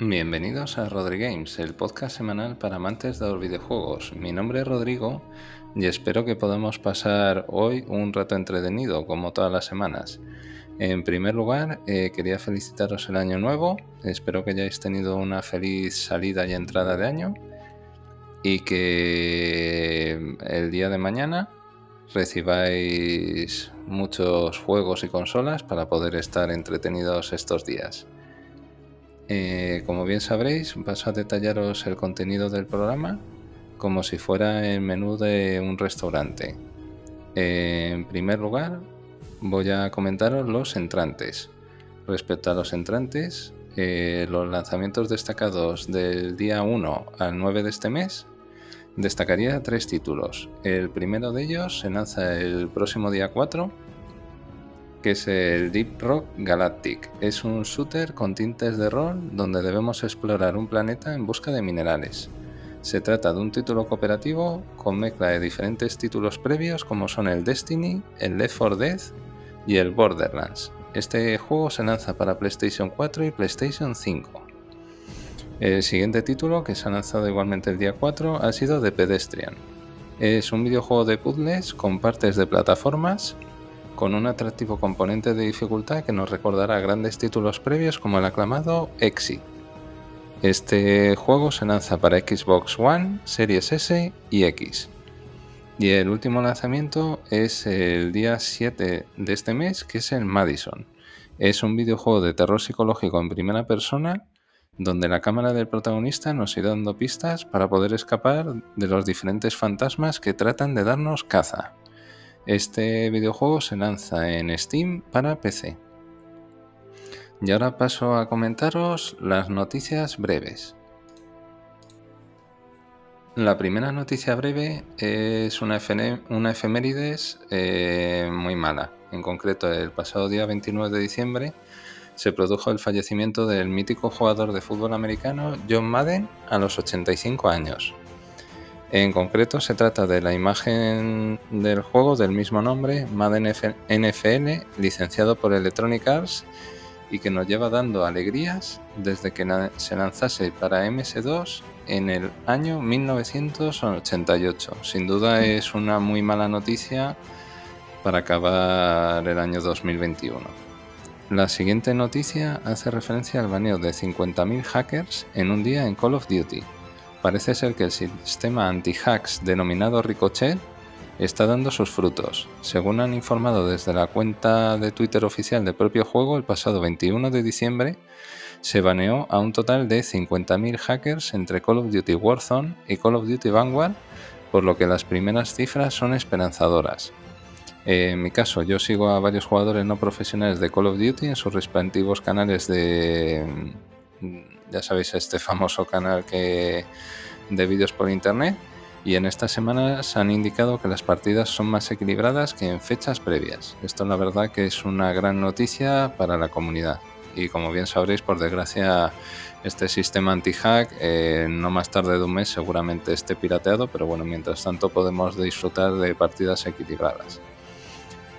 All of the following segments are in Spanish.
Bienvenidos a Rodri Games, el podcast semanal para amantes de los videojuegos. Mi nombre es Rodrigo y espero que podamos pasar hoy un rato entretenido, como todas las semanas. En primer lugar, eh, quería felicitaros el año nuevo. Espero que hayáis tenido una feliz salida y entrada de año y que el día de mañana recibáis muchos juegos y consolas para poder estar entretenidos estos días. Eh, como bien sabréis, paso a detallaros el contenido del programa como si fuera el menú de un restaurante. Eh, en primer lugar, voy a comentaros los entrantes. Respecto a los entrantes, eh, los lanzamientos destacados del día 1 al 9 de este mes, destacaría tres títulos. El primero de ellos se lanza el próximo día 4, que es el Deep Rock Galactic. Es un shooter con tintes de rol donde debemos explorar un planeta en busca de minerales. Se trata de un título cooperativo con mezcla de diferentes títulos previos como son el Destiny, el Left 4 Dead y el Borderlands. Este juego se lanza para PlayStation 4 y PlayStation 5. El siguiente título, que se ha lanzado igualmente el día 4, ha sido The Pedestrian. Es un videojuego de puzzles con partes de plataformas, con un atractivo componente de dificultad que nos recordará grandes títulos previos como el aclamado Exit. Este juego se lanza para Xbox One, Series S y X. Y el último lanzamiento es el día 7 de este mes, que es el Madison. Es un videojuego de terror psicológico en primera persona donde la cámara del protagonista nos irá dando pistas para poder escapar de los diferentes fantasmas que tratan de darnos caza. Este videojuego se lanza en Steam para PC. Y ahora paso a comentaros las noticias breves. La primera noticia breve es una, una efemérides eh, muy mala. En concreto, el pasado día 29 de diciembre se produjo el fallecimiento del mítico jugador de fútbol americano John Madden a los 85 años. En concreto se trata de la imagen del juego del mismo nombre, Madden NFL, licenciado por Electronic Arts y que nos lleva dando alegrías desde que se lanzase para MS2 en el año 1988. Sin duda es una muy mala noticia para acabar el año 2021. La siguiente noticia hace referencia al baneo de 50.000 hackers en un día en Call of Duty. Parece ser que el sistema anti-hacks denominado Ricochet está dando sus frutos. Según han informado desde la cuenta de Twitter oficial del propio juego, el pasado 21 de diciembre se baneó a un total de 50.000 hackers entre Call of Duty Warzone y Call of Duty Vanguard, por lo que las primeras cifras son esperanzadoras. Eh, en mi caso, yo sigo a varios jugadores no profesionales de Call of Duty en sus respectivos canales de, mm, ya sabéis, este famoso canal que, de vídeos por internet. Y en estas semanas han indicado que las partidas son más equilibradas que en fechas previas. Esto la verdad que es una gran noticia para la comunidad. Y como bien sabréis, por desgracia, este sistema anti-hack eh, no más tarde de un mes seguramente esté pirateado, pero bueno, mientras tanto podemos disfrutar de partidas equilibradas.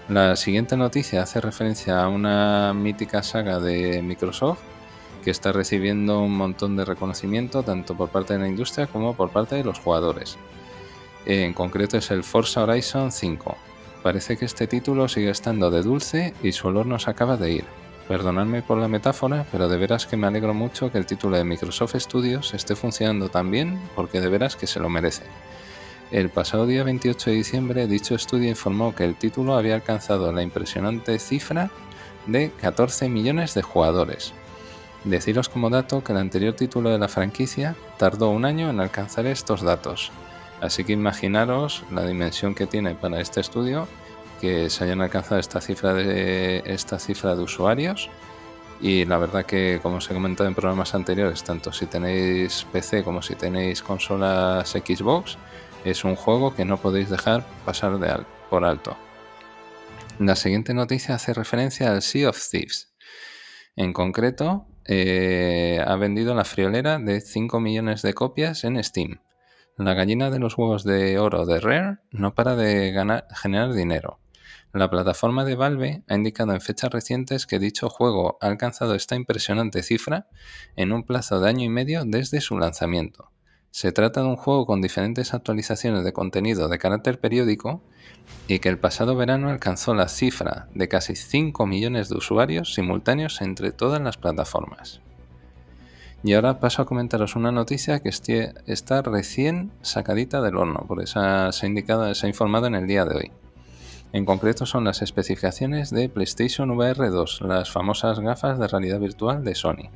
La siguiente noticia hace referencia a una mítica saga de Microsoft que está recibiendo un montón de reconocimiento tanto por parte de la industria como por parte de los jugadores. En concreto es el Forza Horizon 5. Parece que este título sigue estando de dulce y su olor nos acaba de ir. Perdonadme por la metáfora, pero de veras que me alegro mucho que el título de Microsoft Studios esté funcionando tan bien porque de veras que se lo merece. El pasado día 28 de diciembre, dicho estudio informó que el título había alcanzado la impresionante cifra de 14 millones de jugadores. Deciros como dato que el anterior título de la franquicia tardó un año en alcanzar estos datos. Así que imaginaros la dimensión que tiene para este estudio que se hayan alcanzado esta cifra de, usuarios. Y la verdad que, como os he comentado en programas anteriores, tanto si tenéis PC como si tenéis consolas Xbox, es un juego que no podéis dejar pasar de por alto. La siguiente noticia hace referencia al Sea of Thieves. En concreto, eh, ha vendido la friolera de 5 millones de copias en Steam. La gallina de los huevos de oro de Rare no para de ganar, generar dinero. La plataforma de Valve ha indicado en fechas recientes que dicho juego ha alcanzado esta impresionante cifra en un plazo de año y medio desde su lanzamiento. Se trata de un juego con diferentes actualizaciones de contenido de carácter periódico y que el pasado verano alcanzó la cifra de casi 5 millones de usuarios simultáneos entre todas las plataformas. Y ahora paso a comentaros una noticia que está recién sacadita del horno, por eso se ha, se ha informado en el día de hoy. En concreto son las especificaciones de PlayStation VR 2, las famosas gafas de realidad virtual de Sony.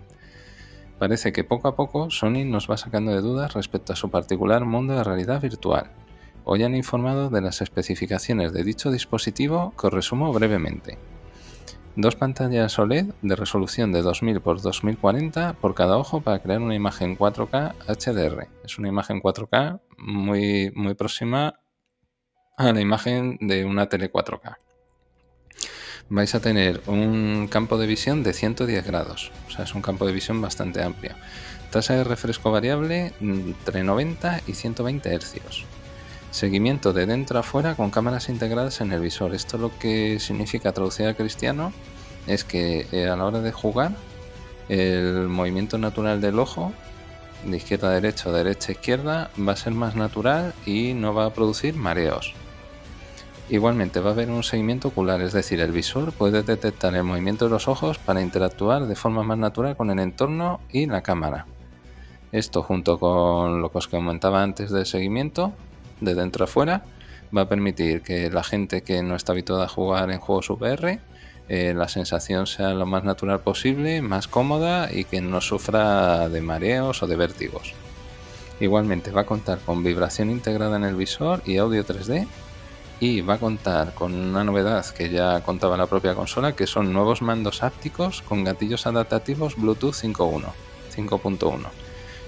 Parece que poco a poco Sony nos va sacando de dudas respecto a su particular mundo de realidad virtual. Hoy han informado de las especificaciones de dicho dispositivo que os resumo brevemente. Dos pantallas OLED de resolución de 2000 x 2040 por cada ojo para crear una imagen 4K HDR. Es una imagen 4K muy, muy próxima a la imagen de una tele 4K. Vais a tener un campo de visión de 110 grados, o sea, es un campo de visión bastante amplio. Tasa de refresco variable entre 90 y 120 Hz. Seguimiento de dentro a fuera con cámaras integradas en el visor. Esto lo que significa traducir al cristiano es que eh, a la hora de jugar el movimiento natural del ojo de izquierda a derecha o derecha a izquierda va a ser más natural y no va a producir mareos. Igualmente va a haber un seguimiento ocular, es decir, el visor puede detectar el movimiento de los ojos para interactuar de forma más natural con el entorno y la cámara. Esto junto con lo que os comentaba antes del seguimiento, de dentro a fuera, va a permitir que la gente que no está habituada a jugar en juegos VR, eh, la sensación sea lo más natural posible, más cómoda y que no sufra de mareos o de vértigos. Igualmente va a contar con vibración integrada en el visor y audio 3D y va a contar con una novedad que ya contaba la propia consola, que son nuevos mandos ápticos con gatillos adaptativos Bluetooth 5.1. 5.1.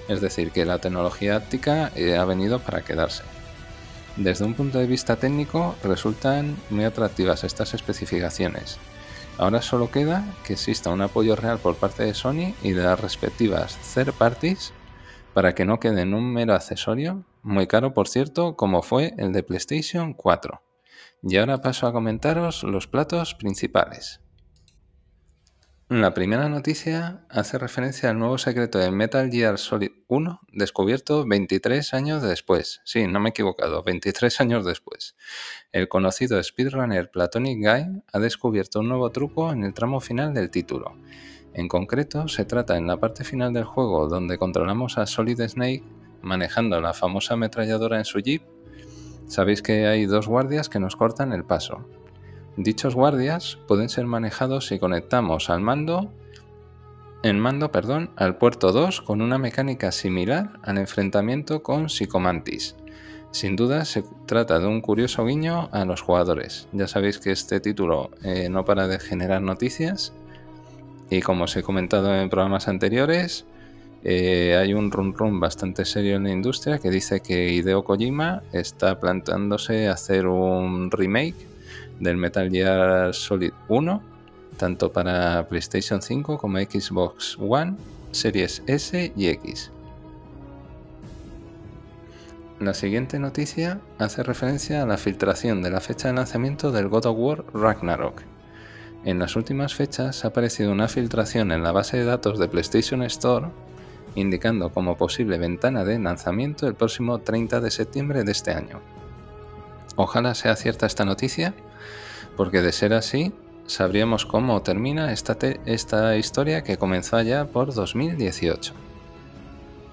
Es decir, que la tecnología áptica eh, ha venido para quedarse. Desde un punto de vista técnico resultan muy atractivas estas especificaciones. Ahora solo queda que exista un apoyo real por parte de Sony y de las respectivas third parties para que no quede en un mero accesorio, muy caro por cierto, como fue el de PlayStation 4. Y ahora paso a comentaros los platos principales. La primera noticia hace referencia al nuevo secreto de Metal Gear Solid 1 descubierto 23 años después. Sí, no me he equivocado, 23 años después. El conocido speedrunner Platonic Guy ha descubierto un nuevo truco en el tramo final del título. En concreto, se trata en la parte final del juego donde controlamos a Solid Snake manejando la famosa ametralladora en su jeep Sabéis que hay dos guardias que nos cortan el paso. Dichos guardias pueden ser manejados si conectamos al mando en mando, perdón, al puerto 2 con una mecánica similar al enfrentamiento con Psychomantis. Sin duda se trata de un curioso guiño a los jugadores. Ya sabéis que este título eh, no para de generar noticias y como os he comentado en programas anteriores, eh, hay un run run bastante serio en la industria que dice que Hideo Kojima está planteándose hacer un remake del Metal Gear Solid 1, tanto para PlayStation 5 como Xbox One, Series S y X. La siguiente noticia hace referencia a la filtración de la fecha de lanzamiento del God of War Ragnarok. En las últimas fechas ha aparecido una filtración en la base de datos de PlayStation Store indicando como posible ventana de lanzamiento el próximo 30 de septiembre de este año. Ojalá sea cierta esta noticia, porque de ser así, sabríamos cómo termina esta, esta historia que comenzó allá por 2018.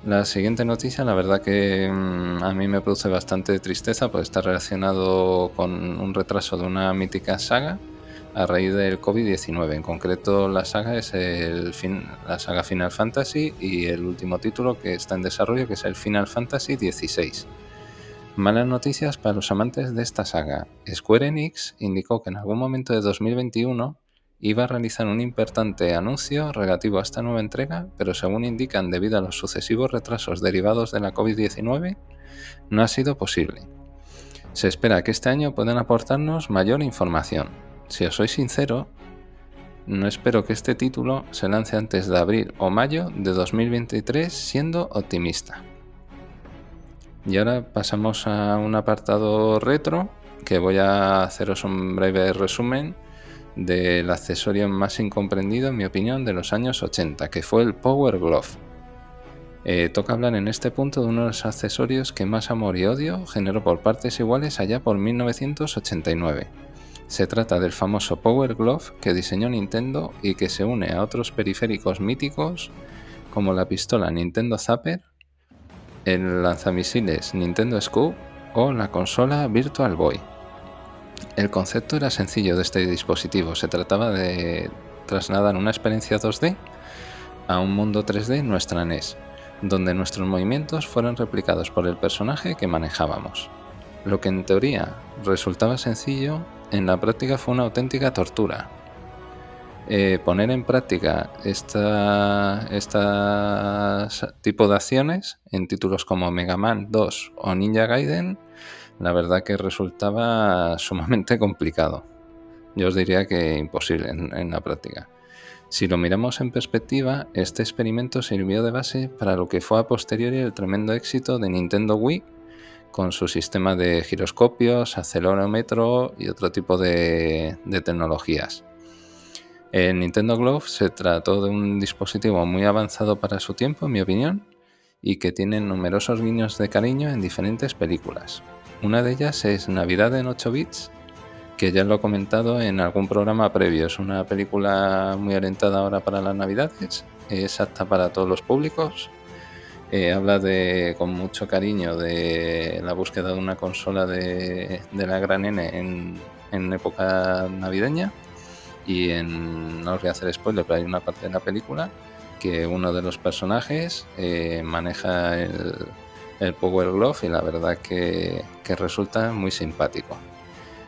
La siguiente noticia, la verdad que mm, a mí me produce bastante tristeza, porque está relacionado con un retraso de una mítica saga a raíz del COVID-19. En concreto, la saga es el fin, la saga Final Fantasy y el último título que está en desarrollo, que es el Final Fantasy XVI. Malas noticias para los amantes de esta saga. Square Enix indicó que en algún momento de 2021 iba a realizar un importante anuncio relativo a esta nueva entrega, pero según indican debido a los sucesivos retrasos derivados de la COVID-19, no ha sido posible. Se espera que este año puedan aportarnos mayor información. Si os soy sincero, no espero que este título se lance antes de abril o mayo de 2023 siendo optimista. Y ahora pasamos a un apartado retro que voy a haceros un breve resumen del accesorio más incomprendido, en mi opinión, de los años 80, que fue el Power Glove. Eh, toca hablar en este punto de uno de los accesorios que más amor y odio generó por partes iguales allá por 1989. Se trata del famoso Power Glove que diseñó Nintendo y que se une a otros periféricos míticos como la pistola Nintendo Zapper, el lanzamisiles Nintendo Scoop o la consola Virtual Boy. El concepto era sencillo de este dispositivo, se trataba de trasladar una experiencia 2D a un mundo 3D en nuestra NES donde nuestros movimientos fueron replicados por el personaje que manejábamos. Lo que en teoría resultaba sencillo, en la práctica fue una auténtica tortura. Eh, poner en práctica este tipo de acciones en títulos como Mega Man 2 o Ninja Gaiden, la verdad que resultaba sumamente complicado. Yo os diría que imposible en la práctica. Si lo miramos en perspectiva, este experimento sirvió de base para lo que fue a posteriori el tremendo éxito de Nintendo Wii con su sistema de giroscopios, acelerómetro y otro tipo de, tecnologías. El Nintendo Glove se trató de un dispositivo muy avanzado para su tiempo, en mi opinión, y que tiene numerosos guiños de cariño en diferentes películas. Una de ellas es Navidad en 8 bits, que ya lo he comentado en algún programa previo. Es una película muy orientada ahora para las navidades, es apta para todos los públicos. Eh, habla de, con mucho cariño de la búsqueda de una consola de, la gran N en, época navideña. Y en, no os voy a hacer spoiler, pero hay una parte de la película que uno de los personajes eh, maneja el, Power Glove y la verdad que resulta muy simpático.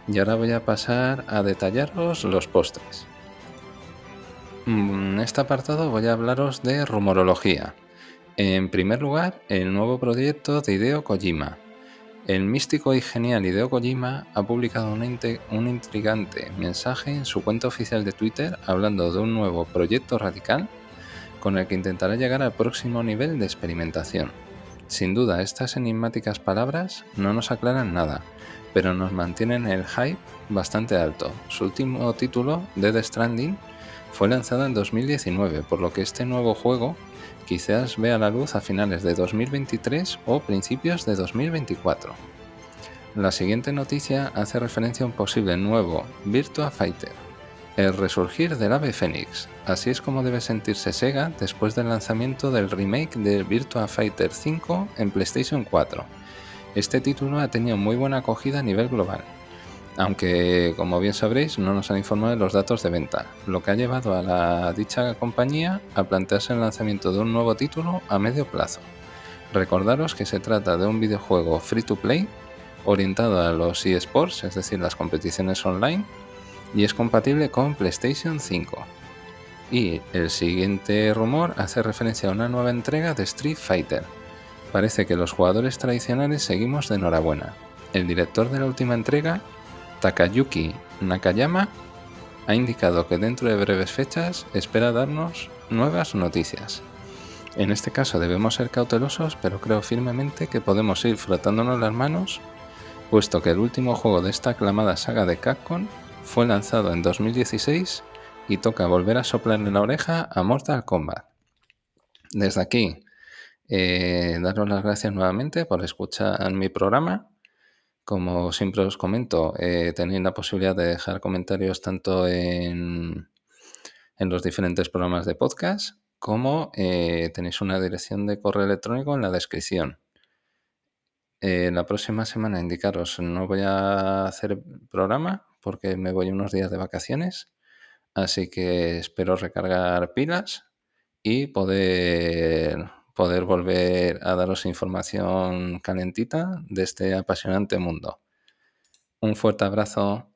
Y ahora voy a pasar a detallaros los postres. En este apartado voy a hablaros de rumorología. En primer lugar, el nuevo proyecto de Hideo Kojima. El místico y genial Hideo Kojima ha publicado un, un intrigante mensaje en su cuenta oficial de Twitter hablando de un nuevo proyecto radical con el que intentará llegar al próximo nivel de experimentación. Sin duda, estas enigmáticas palabras no nos aclaran nada, pero nos mantienen el hype bastante alto. Su último título, Dead Stranding, fue lanzado en 2019, por lo que este nuevo juego quizás vea la luz a finales de 2023 o principios de 2024. La siguiente noticia hace referencia a un posible nuevo Virtua Fighter, el resurgir del ave Fénix. Así es como debe sentirse Sega después del lanzamiento del remake de Virtua Fighter 5 en PlayStation 4 este título ha tenido muy buena acogida a nivel global, aunque como bien sabréis no nos han informado de los datos de venta, lo que ha llevado a la dicha compañía a plantearse el lanzamiento de un nuevo título a medio plazo. Recordaros que se trata de un videojuego free to play orientado a los eSports, es decir, las competiciones online, y es compatible con PlayStation 5. Y el siguiente rumor hace referencia a una nueva entrega de Street Fighter, Parece que los jugadores tradicionales seguimos de enhorabuena. El director de la última entrega, Takayuki Nakayama, ha indicado que dentro de breves fechas espera darnos nuevas noticias. En este caso debemos ser cautelosos, pero creo firmemente que podemos ir frotándonos las manos, puesto que el último juego de esta aclamada saga de Capcom fue lanzado en 2016 y toca volver a soplarle la oreja a Mortal Kombat. Desde aquí, eh, daros las gracias nuevamente por escuchar mi programa. Como siempre os comento, eh, tenéis la posibilidad de dejar comentarios tanto en, en los diferentes programas de podcast como eh, tenéis una dirección de correo electrónico en la descripción. la próxima semana indicaros, no voy a hacer programa porque me voy unos días de vacaciones, así que espero recargar pilas y poder poder volver a daros información calentita de este apasionante mundo. Un fuerte abrazo